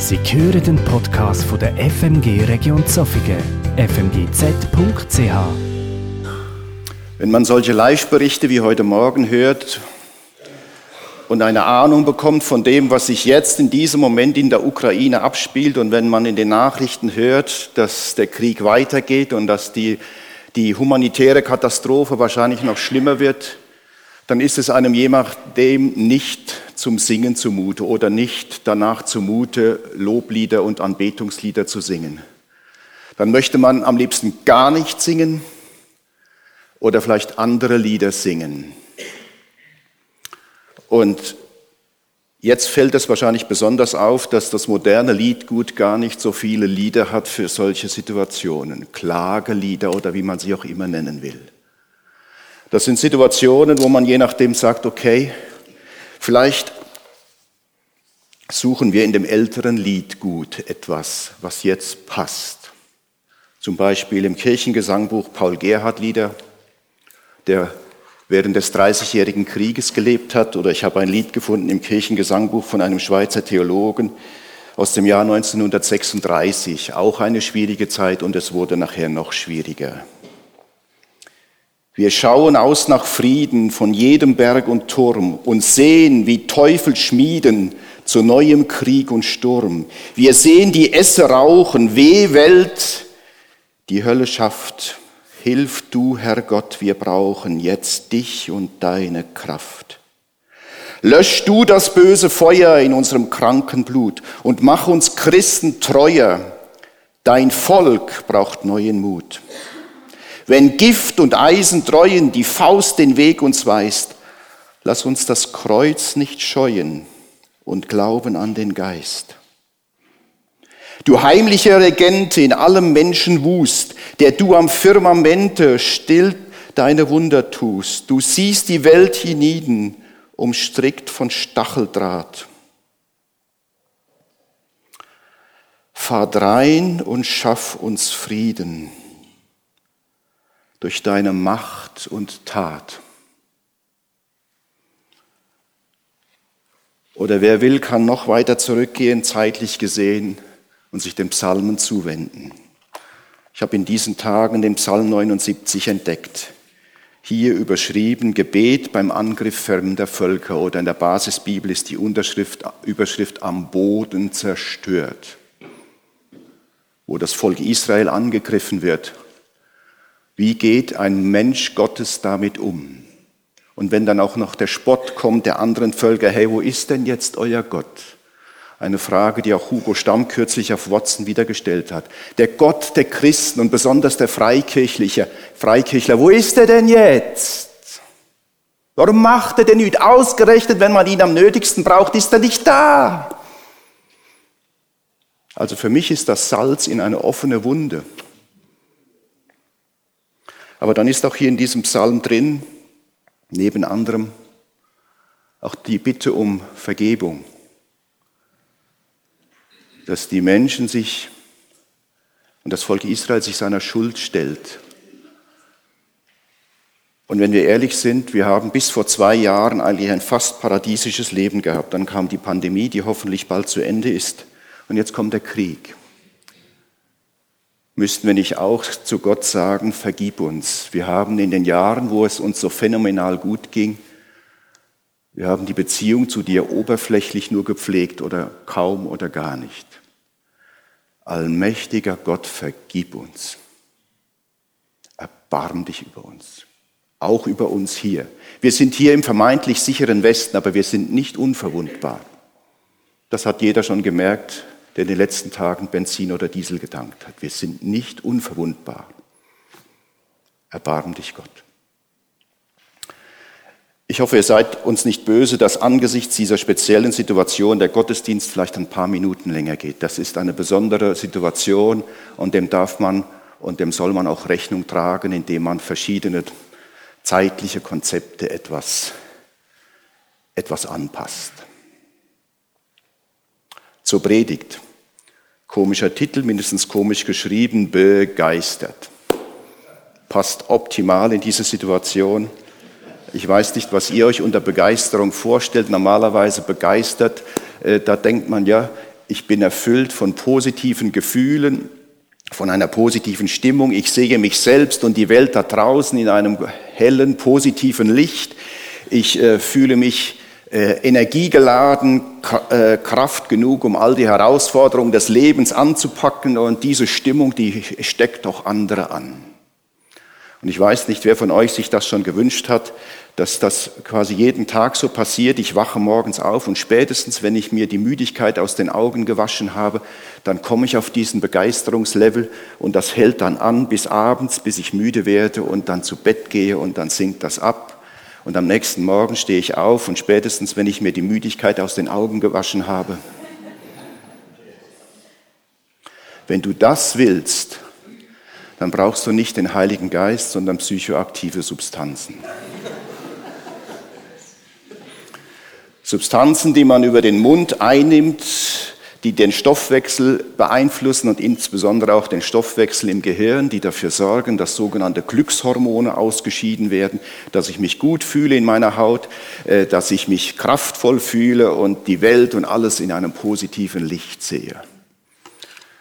Sie hören den Podcast von der FMG Region Zofingen, fmgz.ch. Wenn man solche Live-Berichte wie heute Morgen hört und eine Ahnung bekommt von dem, was sich jetzt in diesem Moment in der Ukraine abspielt und wenn man in den Nachrichten hört, dass der Krieg weitergeht und dass die, die humanitäre Katastrophe wahrscheinlich noch schlimmer wird, dann ist es einem je nachdem nicht zum Singen zumute oder nicht danach zumute, Loblieder und Anbetungslieder zu singen. Dann möchte man am liebsten gar nicht singen oder vielleicht andere Lieder singen. Und jetzt fällt es wahrscheinlich besonders auf, dass das moderne Liedgut gar nicht so viele Lieder hat für solche Situationen, Klagelieder oder wie man sie auch immer nennen will. Das sind Situationen, wo man je nachdem sagt, okay, vielleicht suchen wir in dem älteren Lied gut etwas, was jetzt passt. Zum Beispiel im Kirchengesangbuch Paul Gerhard Lieder, der während des Dreißigjährigen Krieges gelebt hat. Oder ich habe ein Lied gefunden im Kirchengesangbuch von einem Schweizer Theologen aus dem Jahr 1936. Auch eine schwierige Zeit und es wurde nachher noch schwieriger. Wir schauen aus nach Frieden von jedem Berg und Turm und sehen, wie Teufel schmieden zu neuem Krieg und Sturm. Wir sehen die Esse rauchen, weh Welt, die Hölle schafft. Hilf du, Herr Gott, wir brauchen jetzt dich und deine Kraft. Lösch du das böse Feuer in unserem kranken Blut und mach uns Christen treuer. Dein Volk braucht neuen Mut. Wenn Gift und Eisentreuen die Faust den Weg uns weist, lass uns das Kreuz nicht scheuen und glauben an den Geist. Du heimlicher Regent in allem Menschenwust, der du am Firmamente still deine Wunder tust. Du siehst die Welt hienieden, umstrickt von Stacheldraht. Fahr drein und schaff uns Frieden durch deine Macht und Tat. Oder wer will, kann noch weiter zurückgehen, zeitlich gesehen, und sich dem Psalmen zuwenden. Ich habe in diesen Tagen den Psalm 79 entdeckt. Hier überschrieben Gebet beim Angriff fremder Völker oder in der Basisbibel ist die Unterschrift, Überschrift am Boden zerstört, wo das Volk Israel angegriffen wird wie geht ein Mensch Gottes damit um? Und wenn dann auch noch der Spott kommt der anderen Völker, hey, wo ist denn jetzt euer Gott? Eine Frage, die auch Hugo Stamm kürzlich auf Watson wieder gestellt hat. Der Gott der Christen und besonders der Freikirchliche, Freikirchler, wo ist er denn jetzt? Warum macht er denn nicht? Ausgerechnet, wenn man ihn am nötigsten braucht, ist er nicht da. Also für mich ist das Salz in eine offene Wunde. Aber dann ist auch hier in diesem Psalm drin, neben anderem, auch die Bitte um Vergebung, dass die Menschen sich und das Volk Israel sich seiner Schuld stellt. Und wenn wir ehrlich sind, wir haben bis vor zwei Jahren eigentlich ein fast paradiesisches Leben gehabt. Dann kam die Pandemie, die hoffentlich bald zu Ende ist. Und jetzt kommt der Krieg müssten wir nicht auch zu Gott sagen, vergib uns. Wir haben in den Jahren, wo es uns so phänomenal gut ging, wir haben die Beziehung zu dir oberflächlich nur gepflegt oder kaum oder gar nicht. Allmächtiger Gott, vergib uns. Erbarm dich über uns. Auch über uns hier. Wir sind hier im vermeintlich sicheren Westen, aber wir sind nicht unverwundbar. Das hat jeder schon gemerkt, der in den letzten Tagen Benzin oder Diesel getankt hat. Wir sind nicht unverwundbar. Erbarm dich Gott. Ich hoffe, ihr seid uns nicht böse, dass angesichts dieser speziellen Situation der Gottesdienst vielleicht ein paar Minuten länger geht. Das ist eine besondere Situation und dem darf man und dem soll man auch Rechnung tragen, indem man verschiedene zeitliche Konzepte etwas, etwas anpasst. Zur Predigt. Komischer Titel, mindestens komisch geschrieben, begeistert. Passt optimal in diese Situation. Ich weiß nicht, was ihr euch unter Begeisterung vorstellt. Normalerweise begeistert, äh, da denkt man ja, ich bin erfüllt von positiven Gefühlen, von einer positiven Stimmung. Ich sehe mich selbst und die Welt da draußen in einem hellen, positiven Licht. Ich äh, fühle mich energiegeladen, äh, Kraft genug, um all die Herausforderungen des Lebens anzupacken. Und diese Stimmung, die steckt auch andere an. Und ich weiß nicht, wer von euch sich das schon gewünscht hat, dass das quasi jeden Tag so passiert. Ich wache morgens auf und spätestens, wenn ich mir die Müdigkeit aus den Augen gewaschen habe, dann komme ich auf diesen Begeisterungslevel und das hält dann an bis abends, bis ich müde werde und dann zu Bett gehe und dann sinkt das ab. Und am nächsten Morgen stehe ich auf und spätestens, wenn ich mir die Müdigkeit aus den Augen gewaschen habe, wenn du das willst, dann brauchst du nicht den Heiligen Geist, sondern psychoaktive Substanzen. Substanzen, die man über den Mund einnimmt, die den Stoffwechsel beeinflussen und insbesondere auch den Stoffwechsel im Gehirn, die dafür sorgen, dass sogenannte Glückshormone ausgeschieden werden, dass ich mich gut fühle in meiner Haut, äh, dass ich mich kraftvoll fühle und die Welt und alles in einem positiven Licht sehe.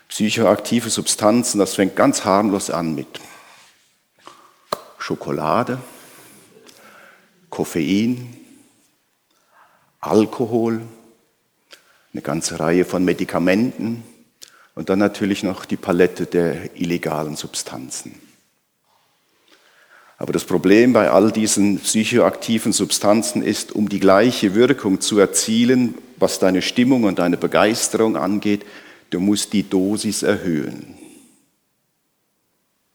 Psychoaktive Substanzen, das fängt ganz harmlos an mit Schokolade, Koffein, Alkohol, eine ganze Reihe von Medikamenten und dann natürlich noch die Palette der illegalen Substanzen. Aber das Problem bei all diesen psychoaktiven Substanzen ist, um die gleiche Wirkung zu erzielen, was deine Stimmung und deine Begeisterung angeht, du musst die Dosis erhöhen.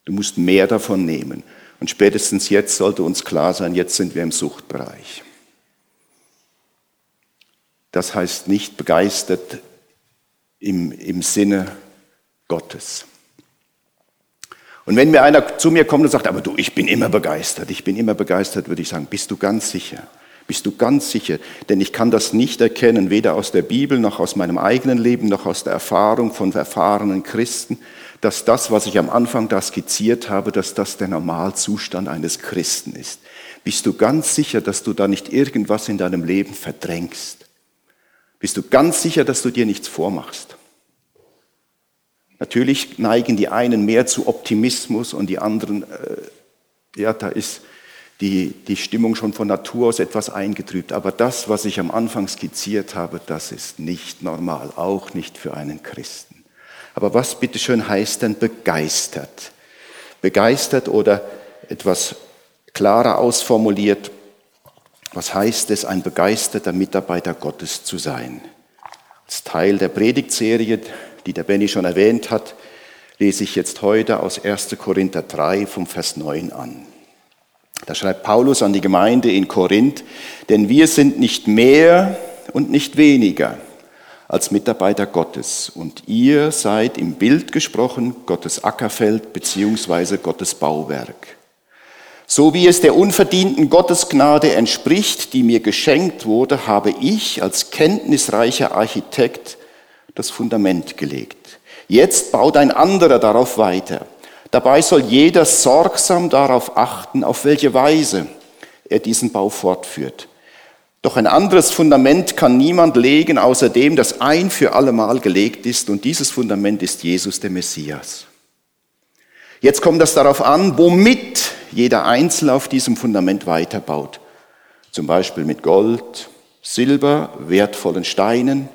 Du musst mehr davon nehmen. Und spätestens jetzt sollte uns klar sein, jetzt sind wir im Suchtbereich. Das heißt nicht begeistert im, im Sinne Gottes. Und wenn mir einer zu mir kommt und sagt, aber du, ich bin immer begeistert, ich bin immer begeistert, würde ich sagen, bist du ganz sicher? Bist du ganz sicher? Denn ich kann das nicht erkennen, weder aus der Bibel noch aus meinem eigenen Leben noch aus der Erfahrung von erfahrenen Christen, dass das, was ich am Anfang da skizziert habe, dass das der Normalzustand eines Christen ist. Bist du ganz sicher, dass du da nicht irgendwas in deinem Leben verdrängst? Bist du ganz sicher, dass du dir nichts vormachst. Natürlich neigen die einen mehr zu Optimismus und die anderen, äh, ja, da ist die, die Stimmung schon von Natur aus etwas eingetrübt. Aber das, was ich am Anfang skizziert habe, das ist nicht normal, auch nicht für einen Christen. Aber was bitteschön heißt denn begeistert? Begeistert oder etwas klarer ausformuliert, was heißt es, ein begeisterter Mitarbeiter Gottes zu sein? Als Teil der Predigtserie, die der Benny schon erwähnt hat, lese ich jetzt heute aus 1. Korinther 3 vom Vers 9 an. Da schreibt Paulus an die Gemeinde in Korinth, denn wir sind nicht mehr und nicht weniger als Mitarbeiter Gottes und ihr seid im Bild gesprochen Gottes Ackerfeld beziehungsweise Gottes Bauwerk. So wie es der unverdienten Gottesgnade entspricht, die mir geschenkt wurde, habe ich als kenntnisreicher Architekt das Fundament gelegt. Jetzt baut ein anderer darauf weiter. Dabei soll jeder sorgsam darauf achten, auf welche Weise er diesen Bau fortführt. Doch ein anderes Fundament kann niemand legen, außer dem, das ein für allemal gelegt ist, und dieses Fundament ist Jesus der Messias. Jetzt kommt das darauf an, womit jeder Einzelne auf diesem Fundament weiterbaut. Zum Beispiel mit Gold, Silber, wertvollen Steinen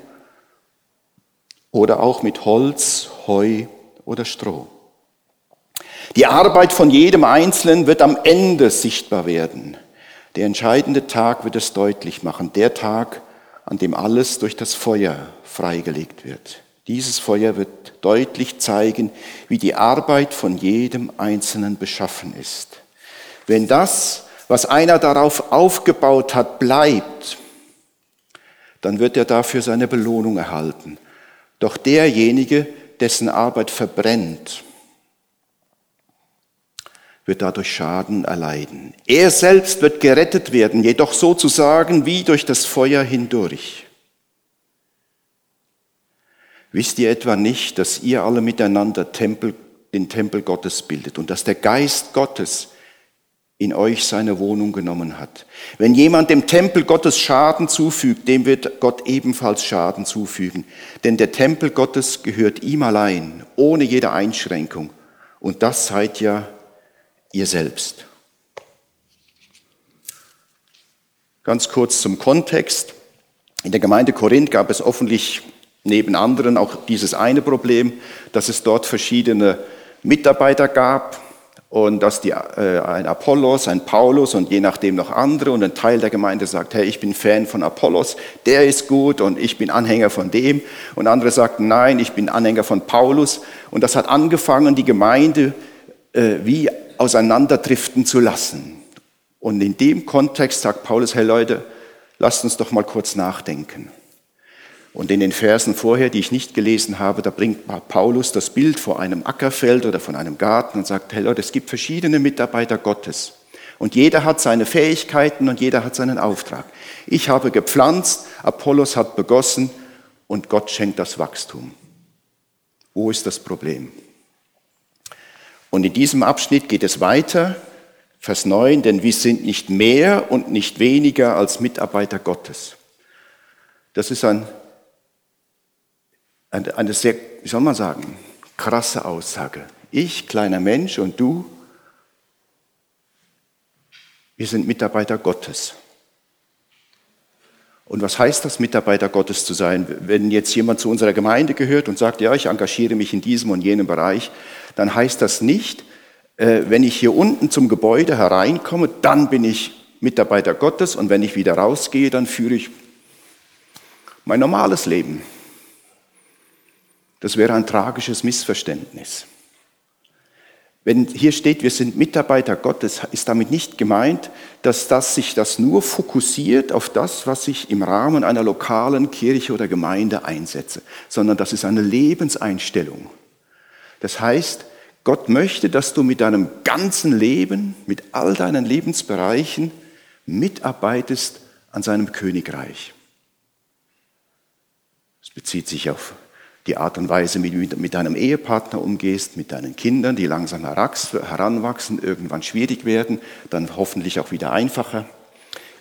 oder auch mit Holz, Heu oder Stroh. Die Arbeit von jedem Einzelnen wird am Ende sichtbar werden. Der entscheidende Tag wird es deutlich machen. Der Tag, an dem alles durch das Feuer freigelegt wird. Dieses Feuer wird deutlich zeigen, wie die Arbeit von jedem Einzelnen beschaffen ist. Wenn das, was einer darauf aufgebaut hat, bleibt, dann wird er dafür seine Belohnung erhalten. Doch derjenige, dessen Arbeit verbrennt, wird dadurch Schaden erleiden. Er selbst wird gerettet werden, jedoch sozusagen wie durch das Feuer hindurch. Wisst ihr etwa nicht, dass ihr alle miteinander Tempel, den Tempel Gottes bildet und dass der Geist Gottes in euch seine Wohnung genommen hat. Wenn jemand dem Tempel Gottes Schaden zufügt, dem wird Gott ebenfalls Schaden zufügen. Denn der Tempel Gottes gehört ihm allein, ohne jede Einschränkung. Und das seid ja ihr selbst. Ganz kurz zum Kontext. In der Gemeinde Korinth gab es offensichtlich neben anderen auch dieses eine Problem, dass es dort verschiedene Mitarbeiter gab, und dass die, äh, ein Apollos, ein Paulus und je nachdem noch andere und ein Teil der Gemeinde sagt, hey, ich bin Fan von Apollos, der ist gut und ich bin Anhänger von dem und andere sagten, nein, ich bin Anhänger von Paulus und das hat angefangen, die Gemeinde äh, wie auseinanderdriften zu lassen. Und in dem Kontext sagt Paulus, hey Leute, lasst uns doch mal kurz nachdenken. Und in den Versen vorher, die ich nicht gelesen habe, da bringt Paulus das Bild vor einem Ackerfeld oder von einem Garten und sagt, hey Leute, es gibt verschiedene Mitarbeiter Gottes. Und jeder hat seine Fähigkeiten und jeder hat seinen Auftrag. Ich habe gepflanzt, Apollos hat begossen und Gott schenkt das Wachstum. Wo ist das Problem? Und in diesem Abschnitt geht es weiter, Vers 9, denn wir sind nicht mehr und nicht weniger als Mitarbeiter Gottes. Das ist ein eine sehr, wie soll man sagen, krasse Aussage. Ich, kleiner Mensch und du, wir sind Mitarbeiter Gottes. Und was heißt das, Mitarbeiter Gottes zu sein? Wenn jetzt jemand zu unserer Gemeinde gehört und sagt, ja, ich engagiere mich in diesem und jenem Bereich, dann heißt das nicht, äh, wenn ich hier unten zum Gebäude hereinkomme, dann bin ich Mitarbeiter Gottes und wenn ich wieder rausgehe, dann führe ich mein normales Leben. Das wäre ein tragisches Missverständnis. Wenn hier steht, wir sind Mitarbeiter Gottes, ist damit nicht gemeint, dass das sich das nur fokussiert auf das, was ich im Rahmen einer lokalen Kirche oder Gemeinde einsetze, sondern das ist eine Lebenseinstellung. Das heißt, Gott möchte, dass du mit deinem ganzen Leben, mit all deinen Lebensbereichen mitarbeitest an seinem Königreich. Es bezieht sich auf die Art und Weise, wie du mit deinem Ehepartner umgehst, mit deinen Kindern, die langsam heranwachsen, irgendwann schwierig werden, dann hoffentlich auch wieder einfacher,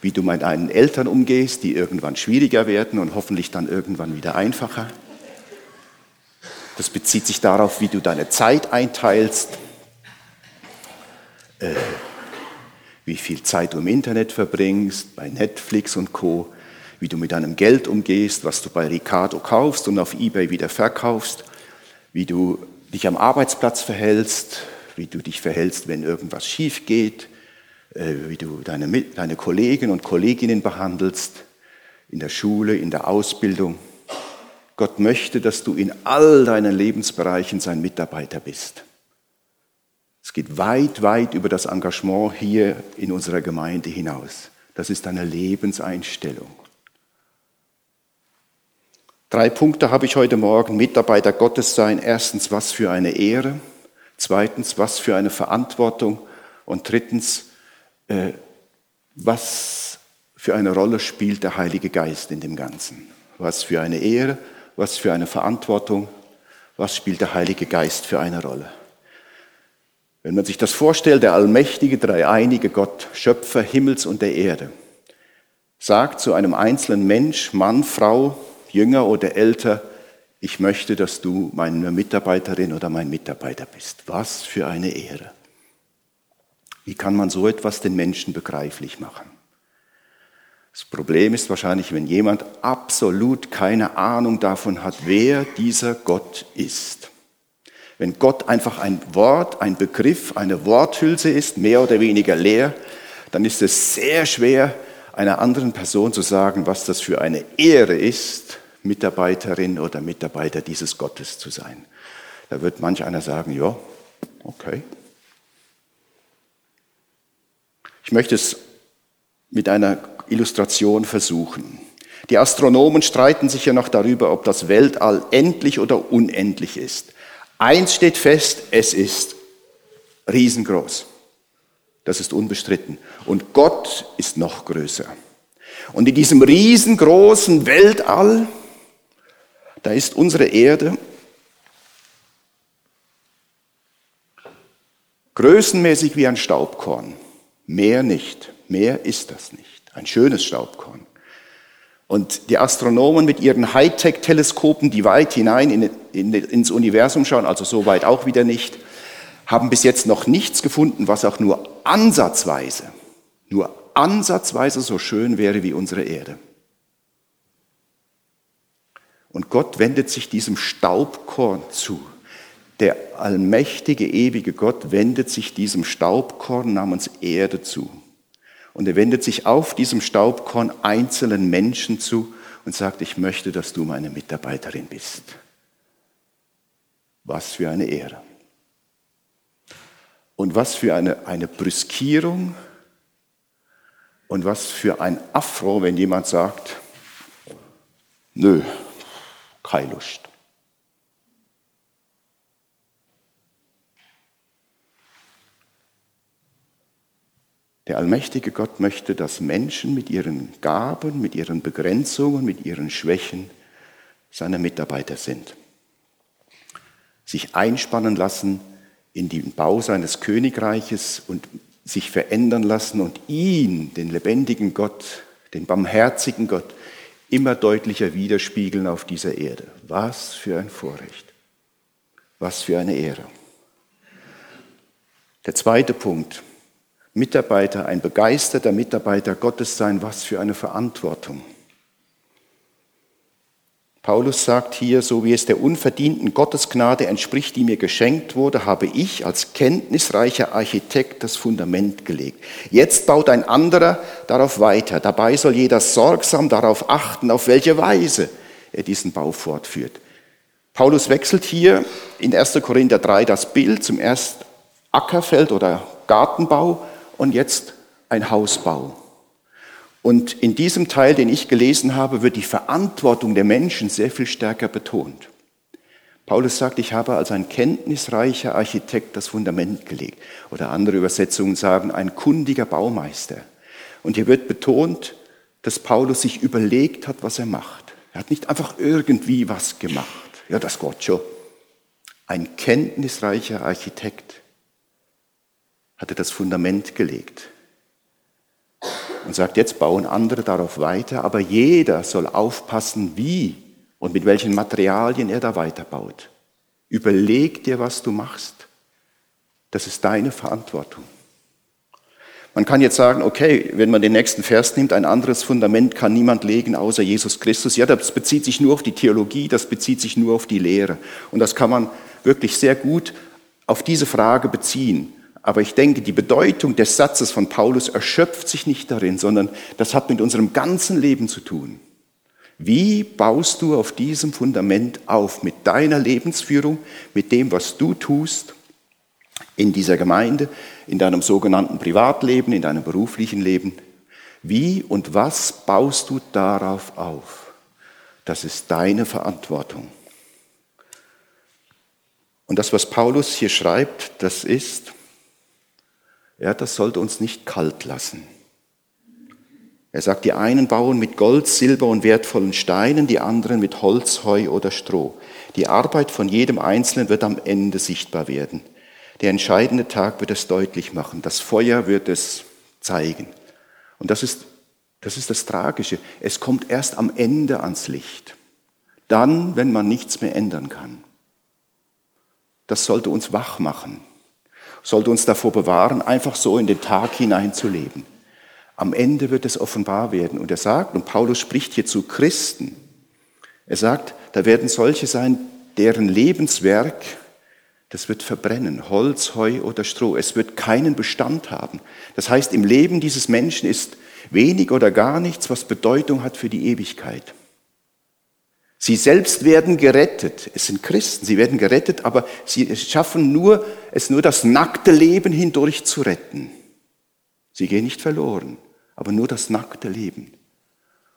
wie du mit deinen Eltern umgehst, die irgendwann schwieriger werden und hoffentlich dann irgendwann wieder einfacher. Das bezieht sich darauf, wie du deine Zeit einteilst, äh, wie viel Zeit du im Internet verbringst, bei Netflix und Co wie du mit deinem Geld umgehst, was du bei Ricardo kaufst und auf eBay wieder verkaufst, wie du dich am Arbeitsplatz verhältst, wie du dich verhältst, wenn irgendwas schief geht, äh, wie du deine, deine Kollegen und Kolleginnen behandelst, in der Schule, in der Ausbildung. Gott möchte, dass du in all deinen Lebensbereichen sein Mitarbeiter bist. Es geht weit, weit über das Engagement hier in unserer Gemeinde hinaus. Das ist eine Lebenseinstellung. Drei Punkte habe ich heute Morgen. Mitarbeiter Gottes sein. Erstens, was für eine Ehre. Zweitens, was für eine Verantwortung. Und drittens, äh, was für eine Rolle spielt der Heilige Geist in dem Ganzen. Was für eine Ehre, was für eine Verantwortung, was spielt der Heilige Geist für eine Rolle. Wenn man sich das vorstellt, der allmächtige, dreieinige Gott, Schöpfer Himmels und der Erde, sagt zu einem einzelnen Mensch, Mann, Frau, jünger oder älter, ich möchte, dass du meine Mitarbeiterin oder mein Mitarbeiter bist. Was für eine Ehre. Wie kann man so etwas den Menschen begreiflich machen? Das Problem ist wahrscheinlich, wenn jemand absolut keine Ahnung davon hat, wer dieser Gott ist. Wenn Gott einfach ein Wort, ein Begriff, eine Worthülse ist, mehr oder weniger leer, dann ist es sehr schwer, einer anderen Person zu sagen, was das für eine Ehre ist, Mitarbeiterin oder Mitarbeiter dieses Gottes zu sein. Da wird manch einer sagen, ja, okay. Ich möchte es mit einer Illustration versuchen. Die Astronomen streiten sich ja noch darüber, ob das Weltall endlich oder unendlich ist. Eins steht fest, es ist riesengroß. Das ist unbestritten. Und Gott ist noch größer. Und in diesem riesengroßen Weltall da ist unsere Erde größenmäßig wie ein Staubkorn. Mehr nicht. Mehr ist das nicht. Ein schönes Staubkorn. Und die Astronomen mit ihren Hightech-Teleskopen, die weit hinein in, in, ins Universum schauen, also so weit auch wieder nicht, haben bis jetzt noch nichts gefunden, was auch nur ansatzweise, nur ansatzweise so schön wäre wie unsere Erde. Und Gott wendet sich diesem Staubkorn zu. Der allmächtige, ewige Gott wendet sich diesem Staubkorn namens Erde zu. Und er wendet sich auf diesem Staubkorn einzelnen Menschen zu und sagt, ich möchte, dass du meine Mitarbeiterin bist. Was für eine Ehre. Und was für eine, eine Brüskierung und was für ein Affront, wenn jemand sagt, nö, keine Lust. Der allmächtige Gott möchte, dass Menschen mit ihren Gaben, mit ihren Begrenzungen, mit ihren Schwächen seine Mitarbeiter sind. Sich einspannen lassen in den Bau seines Königreiches und sich verändern lassen und ihn, den lebendigen Gott, den barmherzigen Gott, immer deutlicher widerspiegeln auf dieser Erde. Was für ein Vorrecht. Was für eine Ehre. Der zweite Punkt. Mitarbeiter, ein begeisterter Mitarbeiter Gottes sein, was für eine Verantwortung. Paulus sagt hier, so wie es der unverdienten Gottesgnade entspricht, die mir geschenkt wurde, habe ich als kenntnisreicher Architekt das Fundament gelegt. Jetzt baut ein anderer darauf weiter. Dabei soll jeder sorgsam darauf achten, auf welche Weise er diesen Bau fortführt. Paulus wechselt hier in 1. Korinther 3 das Bild zum erst Ackerfeld oder Gartenbau und jetzt ein Hausbau. Und in diesem Teil, den ich gelesen habe, wird die Verantwortung der Menschen sehr viel stärker betont. Paulus sagt, ich habe als ein kenntnisreicher Architekt das Fundament gelegt. Oder andere Übersetzungen sagen, ein kundiger Baumeister. Und hier wird betont, dass Paulus sich überlegt hat, was er macht. Er hat nicht einfach irgendwie was gemacht. Ja, das Gott schon. Ein kenntnisreicher Architekt hatte das Fundament gelegt und sagt, jetzt bauen andere darauf weiter, aber jeder soll aufpassen, wie und mit welchen Materialien er da weiterbaut. Überleg dir, was du machst. Das ist deine Verantwortung. Man kann jetzt sagen, okay, wenn man den nächsten Vers nimmt, ein anderes Fundament kann niemand legen außer Jesus Christus. Ja, das bezieht sich nur auf die Theologie, das bezieht sich nur auf die Lehre. Und das kann man wirklich sehr gut auf diese Frage beziehen. Aber ich denke, die Bedeutung des Satzes von Paulus erschöpft sich nicht darin, sondern das hat mit unserem ganzen Leben zu tun. Wie baust du auf diesem Fundament auf, mit deiner Lebensführung, mit dem, was du tust in dieser Gemeinde, in deinem sogenannten Privatleben, in deinem beruflichen Leben? Wie und was baust du darauf auf? Das ist deine Verantwortung. Und das, was Paulus hier schreibt, das ist, ja, das sollte uns nicht kalt lassen. Er sagt, die einen bauen mit Gold, Silber und wertvollen Steinen, die anderen mit Holz, Heu oder Stroh. Die Arbeit von jedem Einzelnen wird am Ende sichtbar werden. Der entscheidende Tag wird es deutlich machen. Das Feuer wird es zeigen. Und das ist, das ist das Tragische. Es kommt erst am Ende ans Licht. Dann, wenn man nichts mehr ändern kann. Das sollte uns wach machen sollte uns davor bewahren, einfach so in den Tag hineinzuleben. Am Ende wird es offenbar werden. Und er sagt, und Paulus spricht hier zu Christen, er sagt, da werden solche sein, deren Lebenswerk, das wird verbrennen, Holz, Heu oder Stroh. Es wird keinen Bestand haben. Das heißt, im Leben dieses Menschen ist wenig oder gar nichts, was Bedeutung hat für die Ewigkeit. Sie selbst werden gerettet. Es sind Christen, sie werden gerettet, aber sie schaffen nur, es nur das nackte Leben hindurch zu retten. Sie gehen nicht verloren, aber nur das nackte Leben.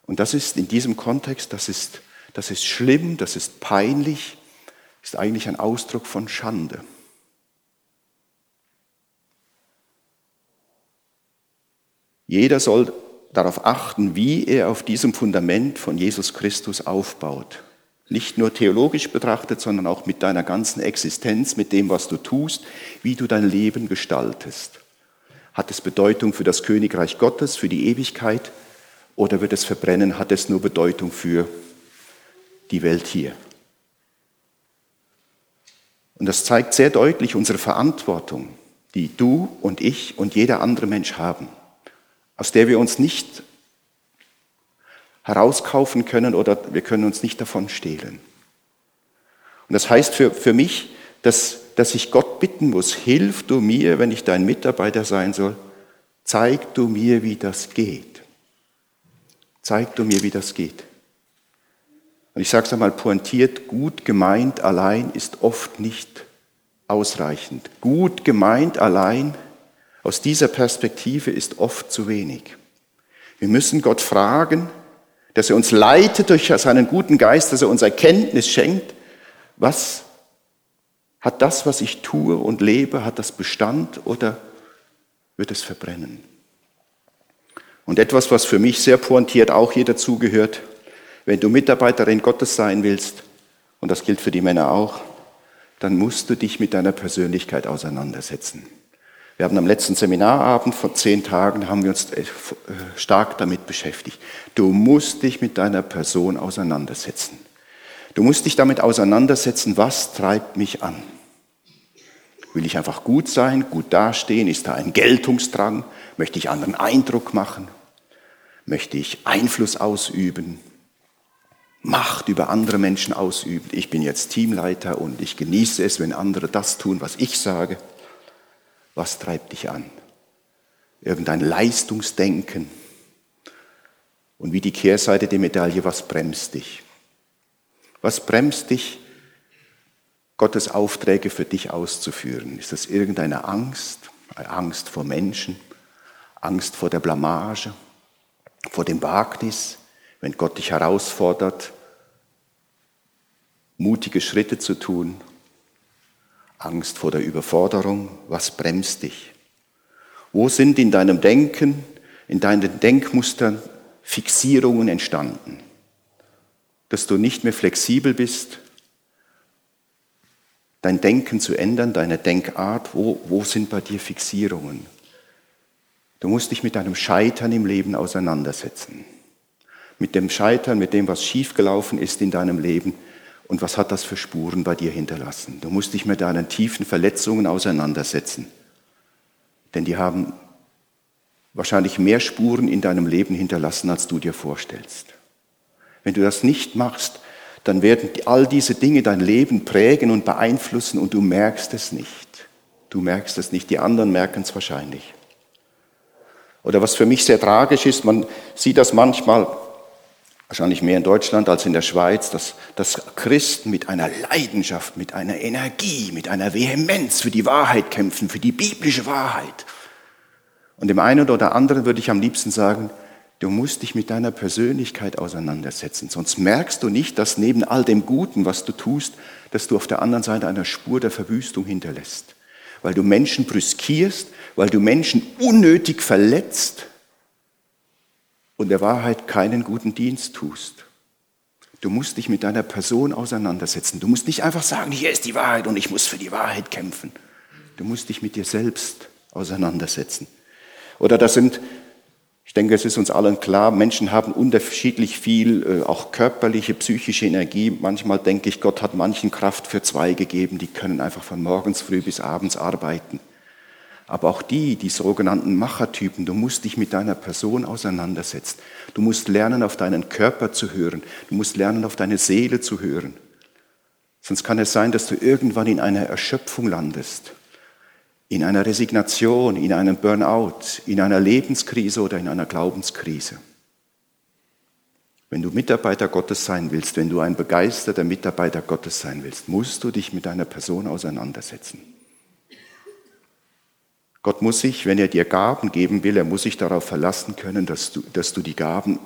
Und das ist in diesem Kontext, das ist, das ist schlimm, das ist peinlich, ist eigentlich ein Ausdruck von Schande. Jeder soll darauf achten, wie er auf diesem Fundament von Jesus Christus aufbaut. Nicht nur theologisch betrachtet, sondern auch mit deiner ganzen Existenz, mit dem, was du tust, wie du dein Leben gestaltest. Hat es Bedeutung für das Königreich Gottes, für die Ewigkeit? Oder wird es verbrennen? Hat es nur Bedeutung für die Welt hier? Und das zeigt sehr deutlich unsere Verantwortung, die du und ich und jeder andere Mensch haben, aus der wir uns nicht herauskaufen können oder wir können uns nicht davon stehlen. Und das heißt für, für mich, dass, dass ich Gott bitten muss, hilf du mir, wenn ich dein Mitarbeiter sein soll, zeig du mir, wie das geht. Zeig du mir, wie das geht. Und ich sage es einmal pointiert, gut gemeint allein ist oft nicht ausreichend. Gut gemeint allein aus dieser Perspektive ist oft zu wenig. Wir müssen Gott fragen, dass er uns leitet durch seinen guten Geist, dass er uns Erkenntnis schenkt, was hat das, was ich tue und lebe, hat das Bestand oder wird es verbrennen? Und etwas, was für mich sehr pointiert auch hier dazugehört, wenn du Mitarbeiterin Gottes sein willst, und das gilt für die Männer auch, dann musst du dich mit deiner Persönlichkeit auseinandersetzen. Wir haben am letzten Seminarabend vor zehn Tagen haben wir uns äh, stark damit beschäftigt. Du musst dich mit deiner Person auseinandersetzen. Du musst dich damit auseinandersetzen, was treibt mich an? Will ich einfach gut sein, gut dastehen? Ist da ein Geltungsdrang? Möchte ich anderen Eindruck machen? Möchte ich Einfluss ausüben? Macht über andere Menschen ausüben? Ich bin jetzt Teamleiter und ich genieße es, wenn andere das tun, was ich sage. Was treibt dich an? Irgendein Leistungsdenken? Und wie die Kehrseite der Medaille, was bremst dich? Was bremst dich, Gottes Aufträge für dich auszuführen? Ist das irgendeine Angst? Angst vor Menschen? Angst vor der Blamage? Vor dem Wagnis? Wenn Gott dich herausfordert, mutige Schritte zu tun? Angst vor der Überforderung? Was bremst dich? Wo sind in deinem Denken, in deinen Denkmustern Fixierungen entstanden? dass du nicht mehr flexibel bist, dein Denken zu ändern, deine Denkart, wo, wo sind bei dir Fixierungen? Du musst dich mit deinem Scheitern im Leben auseinandersetzen. Mit dem Scheitern, mit dem, was schiefgelaufen ist in deinem Leben und was hat das für Spuren bei dir hinterlassen. Du musst dich mit deinen tiefen Verletzungen auseinandersetzen. Denn die haben wahrscheinlich mehr Spuren in deinem Leben hinterlassen, als du dir vorstellst. Wenn du das nicht machst, dann werden all diese Dinge dein Leben prägen und beeinflussen und du merkst es nicht. Du merkst es nicht, die anderen merken es wahrscheinlich. Oder was für mich sehr tragisch ist, man sieht das manchmal, wahrscheinlich mehr in Deutschland als in der Schweiz, dass, dass Christen mit einer Leidenschaft, mit einer Energie, mit einer Vehemenz für die Wahrheit kämpfen, für die biblische Wahrheit. Und dem einen oder anderen würde ich am liebsten sagen, Du musst dich mit deiner Persönlichkeit auseinandersetzen, sonst merkst du nicht, dass neben all dem Guten, was du tust, dass du auf der anderen Seite eine Spur der Verwüstung hinterlässt. Weil du Menschen brüskierst, weil du Menschen unnötig verletzt und der Wahrheit keinen guten Dienst tust. Du musst dich mit deiner Person auseinandersetzen. Du musst nicht einfach sagen, hier ist die Wahrheit und ich muss für die Wahrheit kämpfen. Du musst dich mit dir selbst auseinandersetzen. Oder das sind ich denke, es ist uns allen klar, Menschen haben unterschiedlich viel, äh, auch körperliche, psychische Energie. Manchmal denke ich, Gott hat manchen Kraft für zwei gegeben, die können einfach von morgens früh bis abends arbeiten. Aber auch die, die sogenannten Machertypen, du musst dich mit deiner Person auseinandersetzen. Du musst lernen, auf deinen Körper zu hören. Du musst lernen, auf deine Seele zu hören. Sonst kann es sein, dass du irgendwann in einer Erschöpfung landest in einer Resignation, in einem Burnout, in einer Lebenskrise oder in einer Glaubenskrise. Wenn du Mitarbeiter Gottes sein willst, wenn du ein begeisterter Mitarbeiter Gottes sein willst, musst du dich mit deiner Person auseinandersetzen. Gott muss sich, wenn er dir Gaben geben will, er muss sich darauf verlassen können, dass du, dass du die Gaben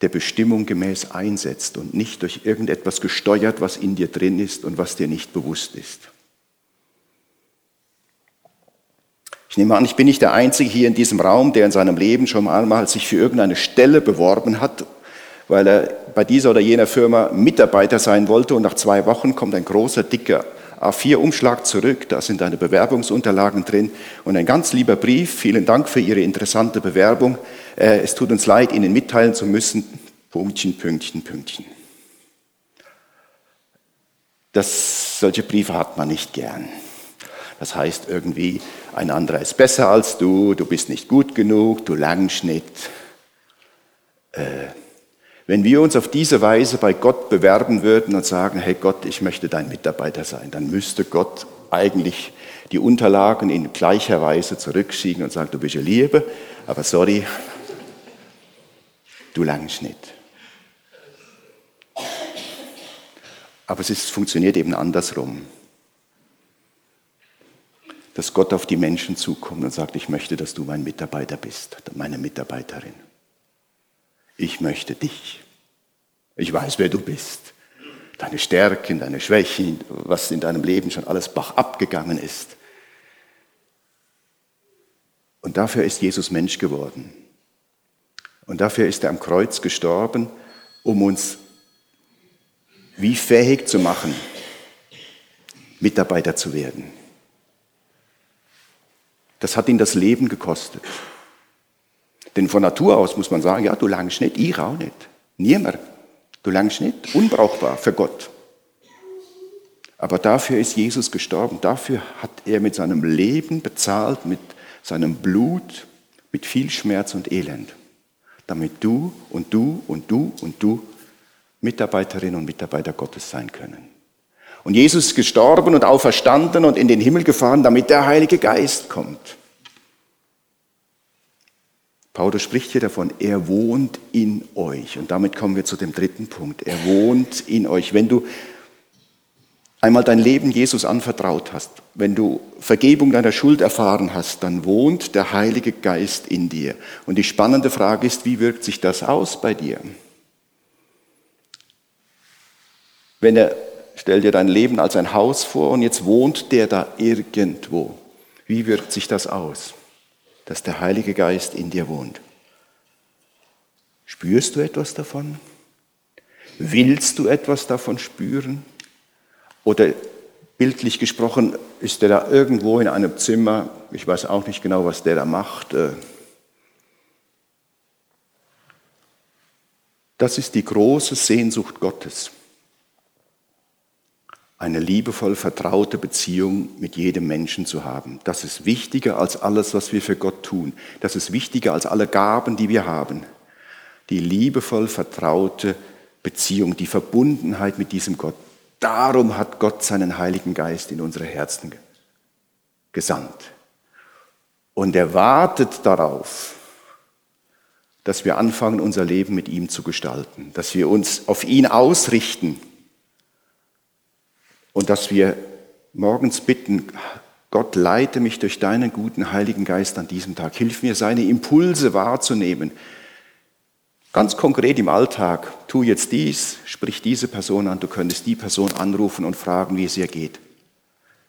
der Bestimmung gemäß einsetzt und nicht durch irgendetwas gesteuert, was in dir drin ist und was dir nicht bewusst ist. Ich nehme an, ich bin nicht der Einzige hier in diesem Raum, der in seinem Leben schon einmal sich für irgendeine Stelle beworben hat, weil er bei dieser oder jener Firma Mitarbeiter sein wollte und nach zwei Wochen kommt ein großer, dicker A4-Umschlag zurück, da sind deine Bewerbungsunterlagen drin und ein ganz lieber Brief. Vielen Dank für Ihre interessante Bewerbung. Äh, es tut uns leid, Ihnen mitteilen zu müssen. Punktchen, Pünktchen, Pünktchen. Das, solche Briefe hat man nicht gern. Das heißt irgendwie, ein anderer ist besser als du, du bist nicht gut genug, du Langschnitt. Äh, wenn wir uns auf diese Weise bei Gott bewerben würden und sagen, hey Gott, ich möchte dein Mitarbeiter sein, dann müsste Gott eigentlich die Unterlagen in gleicher Weise zurückschicken und sagen, du bist ja Liebe, aber sorry, du Langschnitt. Aber es ist, funktioniert eben andersrum. Dass Gott auf die Menschen zukommt und sagt, ich möchte, dass du mein Mitarbeiter bist, meine Mitarbeiterin. Ich möchte dich. Ich weiß, wer du bist. Deine Stärken, deine Schwächen, was in deinem Leben schon alles bach abgegangen ist. Und dafür ist Jesus Mensch geworden. Und dafür ist er am Kreuz gestorben, um uns wie fähig zu machen, Mitarbeiter zu werden. Das hat ihn das Leben gekostet. Denn von Natur aus muss man sagen, ja, du langst nicht, ich auch nicht. Niemand. Du langst nicht, unbrauchbar für Gott. Aber dafür ist Jesus gestorben. Dafür hat er mit seinem Leben bezahlt, mit seinem Blut, mit viel Schmerz und Elend. Damit du und du und du und du Mitarbeiterinnen und Mitarbeiter Gottes sein können. Und Jesus ist gestorben und auferstanden und in den Himmel gefahren, damit der Heilige Geist kommt. Paulus spricht hier davon, er wohnt in euch. Und damit kommen wir zu dem dritten Punkt. Er wohnt in euch. Wenn du einmal dein Leben Jesus anvertraut hast, wenn du Vergebung deiner Schuld erfahren hast, dann wohnt der Heilige Geist in dir. Und die spannende Frage ist, wie wirkt sich das aus bei dir? Wenn er, stell dir dein Leben als ein Haus vor und jetzt wohnt der da irgendwo. Wie wirkt sich das aus? Dass der Heilige Geist in dir wohnt. Spürst du etwas davon? Willst du etwas davon spüren? Oder bildlich gesprochen, ist der da irgendwo in einem Zimmer, ich weiß auch nicht genau, was der da macht. Äh. Das ist die große Sehnsucht Gottes eine liebevoll vertraute Beziehung mit jedem Menschen zu haben. Das ist wichtiger als alles, was wir für Gott tun. Das ist wichtiger als alle Gaben, die wir haben. Die liebevoll vertraute Beziehung, die Verbundenheit mit diesem Gott. Darum hat Gott seinen Heiligen Geist in unsere Herzen gesandt. Und er wartet darauf, dass wir anfangen, unser Leben mit ihm zu gestalten, dass wir uns auf ihn ausrichten und dass wir morgens bitten, Gott leite mich durch deinen guten Heiligen Geist an diesem Tag. Hilf mir, seine Impulse wahrzunehmen. Ganz konkret im Alltag, tu jetzt dies, sprich diese Person an, du könntest die Person anrufen und fragen, wie es ihr geht.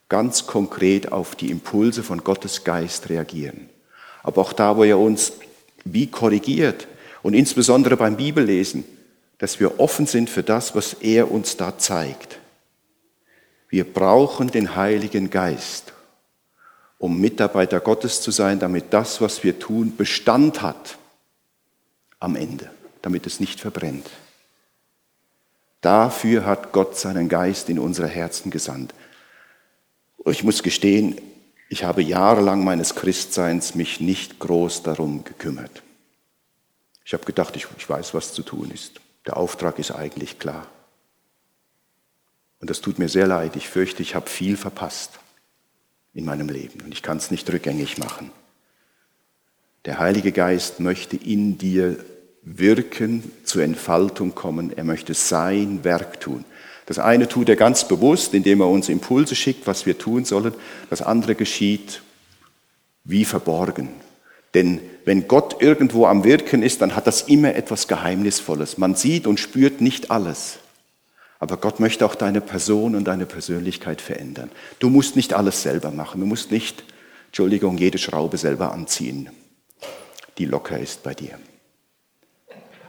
Ganz konkret auf die Impulse von Gottes Geist reagieren. Aber auch da, wo er uns wie korrigiert und insbesondere beim Bibellesen, dass wir offen sind für das, was er uns da zeigt. Wir brauchen den Heiligen Geist, um Mitarbeiter Gottes zu sein, damit das, was wir tun, Bestand hat am Ende, damit es nicht verbrennt. Dafür hat Gott seinen Geist in unsere Herzen gesandt. Ich muss gestehen, ich habe jahrelang meines Christseins mich nicht groß darum gekümmert. Ich habe gedacht, ich, ich weiß, was zu tun ist. Der Auftrag ist eigentlich klar. Und das tut mir sehr leid. Ich fürchte, ich habe viel verpasst in meinem Leben und ich kann es nicht rückgängig machen. Der Heilige Geist möchte in dir wirken, zur Entfaltung kommen. Er möchte sein Werk tun. Das eine tut er ganz bewusst, indem er uns Impulse schickt, was wir tun sollen. Das andere geschieht wie verborgen. Denn wenn Gott irgendwo am Wirken ist, dann hat das immer etwas Geheimnisvolles. Man sieht und spürt nicht alles. Aber Gott möchte auch deine Person und deine Persönlichkeit verändern. Du musst nicht alles selber machen. Du musst nicht, Entschuldigung, jede Schraube selber anziehen, die locker ist bei dir.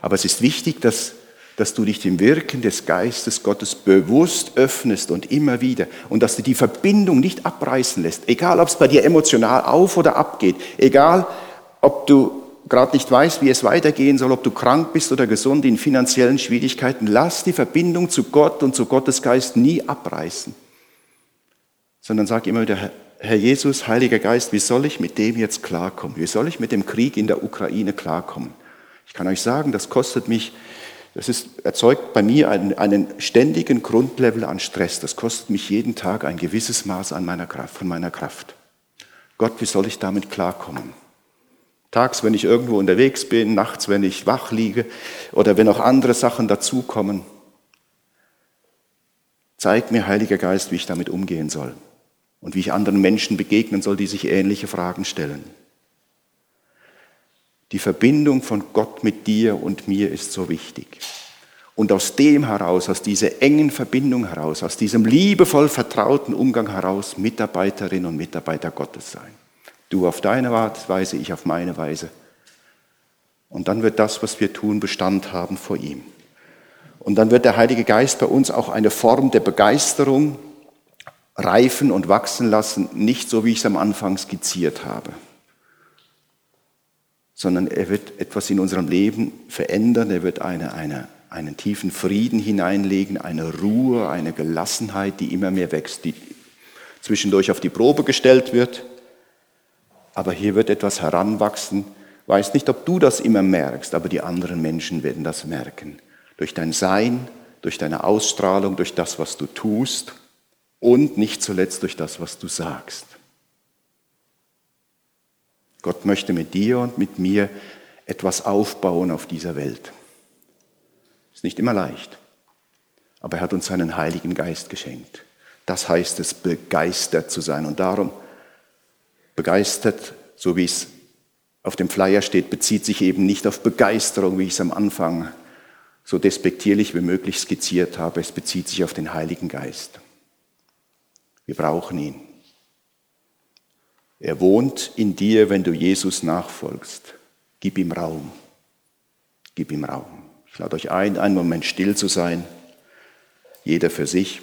Aber es ist wichtig, dass, dass du dich dem Wirken des Geistes Gottes bewusst öffnest und immer wieder und dass du die Verbindung nicht abreißen lässt, egal ob es bei dir emotional auf oder abgeht, egal ob du gerade nicht weißt, wie es weitergehen soll, ob du krank bist oder gesund in finanziellen Schwierigkeiten, lass die Verbindung zu Gott und zu Gottes Geist nie abreißen, sondern sag immer wieder, Herr Jesus, Heiliger Geist, wie soll ich mit dem jetzt klarkommen? Wie soll ich mit dem Krieg in der Ukraine klarkommen? Ich kann euch sagen, das kostet mich, das ist, erzeugt bei mir einen, einen ständigen Grundlevel an Stress. Das kostet mich jeden Tag ein gewisses Maß an meiner Kraft, von meiner Kraft. Gott, wie soll ich damit klarkommen? Tags, wenn ich irgendwo unterwegs bin, nachts, wenn ich wach liege oder wenn auch andere Sachen dazukommen. Zeig mir, Heiliger Geist, wie ich damit umgehen soll und wie ich anderen Menschen begegnen soll, die sich ähnliche Fragen stellen. Die Verbindung von Gott mit dir und mir ist so wichtig. Und aus dem heraus, aus dieser engen Verbindung heraus, aus diesem liebevoll vertrauten Umgang heraus Mitarbeiterin und Mitarbeiter Gottes sein. Du auf deine Weise, ich auf meine Weise. Und dann wird das, was wir tun, Bestand haben vor ihm. Und dann wird der Heilige Geist bei uns auch eine Form der Begeisterung reifen und wachsen lassen, nicht so, wie ich es am Anfang skizziert habe, sondern er wird etwas in unserem Leben verändern, er wird eine, eine, einen tiefen Frieden hineinlegen, eine Ruhe, eine Gelassenheit, die immer mehr wächst, die zwischendurch auf die Probe gestellt wird. Aber hier wird etwas heranwachsen. Weiß nicht, ob du das immer merkst, aber die anderen Menschen werden das merken. Durch dein Sein, durch deine Ausstrahlung, durch das, was du tust und nicht zuletzt durch das, was du sagst. Gott möchte mit dir und mit mir etwas aufbauen auf dieser Welt. Ist nicht immer leicht, aber er hat uns seinen Heiligen Geist geschenkt. Das heißt es, begeistert zu sein. Und darum, begeistert, so wie es auf dem Flyer steht, bezieht sich eben nicht auf Begeisterung, wie ich es am Anfang so despektierlich wie möglich skizziert habe. Es bezieht sich auf den Heiligen Geist. Wir brauchen ihn. Er wohnt in dir, wenn du Jesus nachfolgst. Gib ihm Raum. Gib ihm Raum. Ich lade euch ein, einen Moment still zu sein, jeder für sich,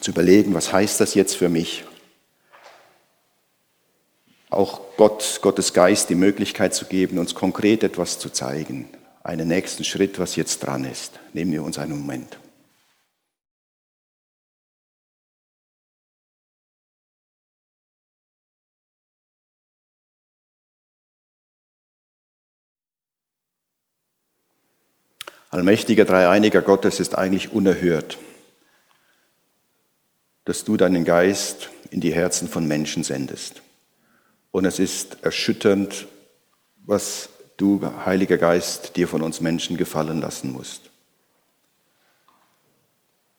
zu überlegen, was heißt das jetzt für mich? Auch Gott, Gottes Geist die Möglichkeit zu geben, uns konkret etwas zu zeigen, einen nächsten Schritt, was jetzt dran ist. Nehmen wir uns einen Moment. Allmächtiger, dreieiniger Gott, es ist eigentlich unerhört, dass du deinen Geist in die Herzen von Menschen sendest. Und es ist erschütternd, was du, Heiliger Geist, dir von uns Menschen gefallen lassen musst.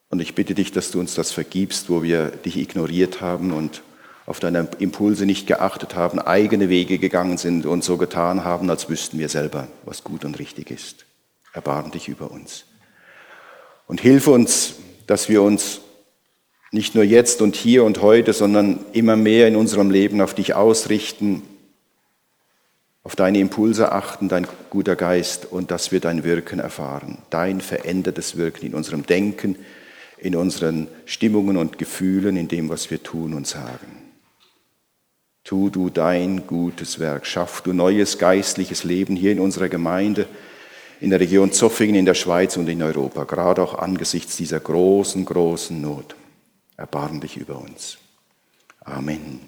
Und ich bitte dich, dass du uns das vergibst, wo wir dich ignoriert haben und auf deine Impulse nicht geachtet haben, eigene Wege gegangen sind und so getan haben, als wüssten wir selber, was gut und richtig ist erbarm dich über uns. Und hilf uns, dass wir uns nicht nur jetzt und hier und heute, sondern immer mehr in unserem Leben auf dich ausrichten, auf deine Impulse achten, dein guter Geist, und dass wir dein Wirken erfahren, dein verändertes Wirken in unserem Denken, in unseren Stimmungen und Gefühlen, in dem, was wir tun und sagen. Tu du dein gutes Werk, schaff du neues geistliches Leben hier in unserer Gemeinde, in der Region Zoffingen in der Schweiz und in Europa, gerade auch angesichts dieser großen, großen Not. Erbarm dich über uns. Amen.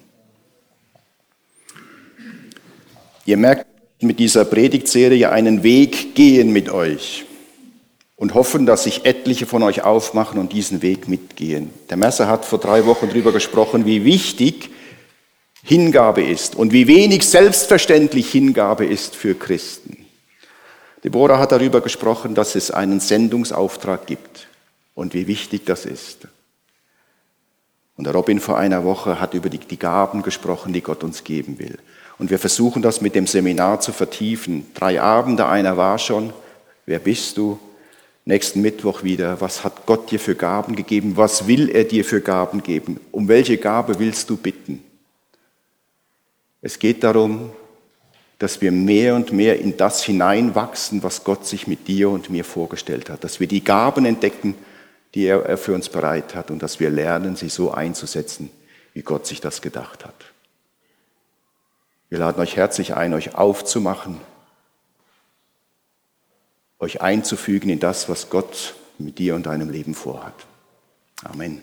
Ihr merkt mit dieser Predigtserie einen Weg gehen mit euch und hoffen, dass sich etliche von euch aufmachen und diesen Weg mitgehen. Der Messer hat vor drei Wochen darüber gesprochen, wie wichtig Hingabe ist und wie wenig selbstverständlich Hingabe ist für Christen. Deborah hat darüber gesprochen, dass es einen Sendungsauftrag gibt und wie wichtig das ist. Und der Robin vor einer Woche hat über die, die Gaben gesprochen, die Gott uns geben will. Und wir versuchen das mit dem Seminar zu vertiefen. Drei Abende, einer war schon. Wer bist du? Nächsten Mittwoch wieder. Was hat Gott dir für Gaben gegeben? Was will er dir für Gaben geben? Um welche Gabe willst du bitten? Es geht darum, dass wir mehr und mehr in das hineinwachsen, was Gott sich mit dir und mir vorgestellt hat, dass wir die Gaben entdecken, die er für uns bereit hat und dass wir lernen, sie so einzusetzen, wie Gott sich das gedacht hat. Wir laden euch herzlich ein, euch aufzumachen, euch einzufügen in das, was Gott mit dir und deinem Leben vorhat. Amen.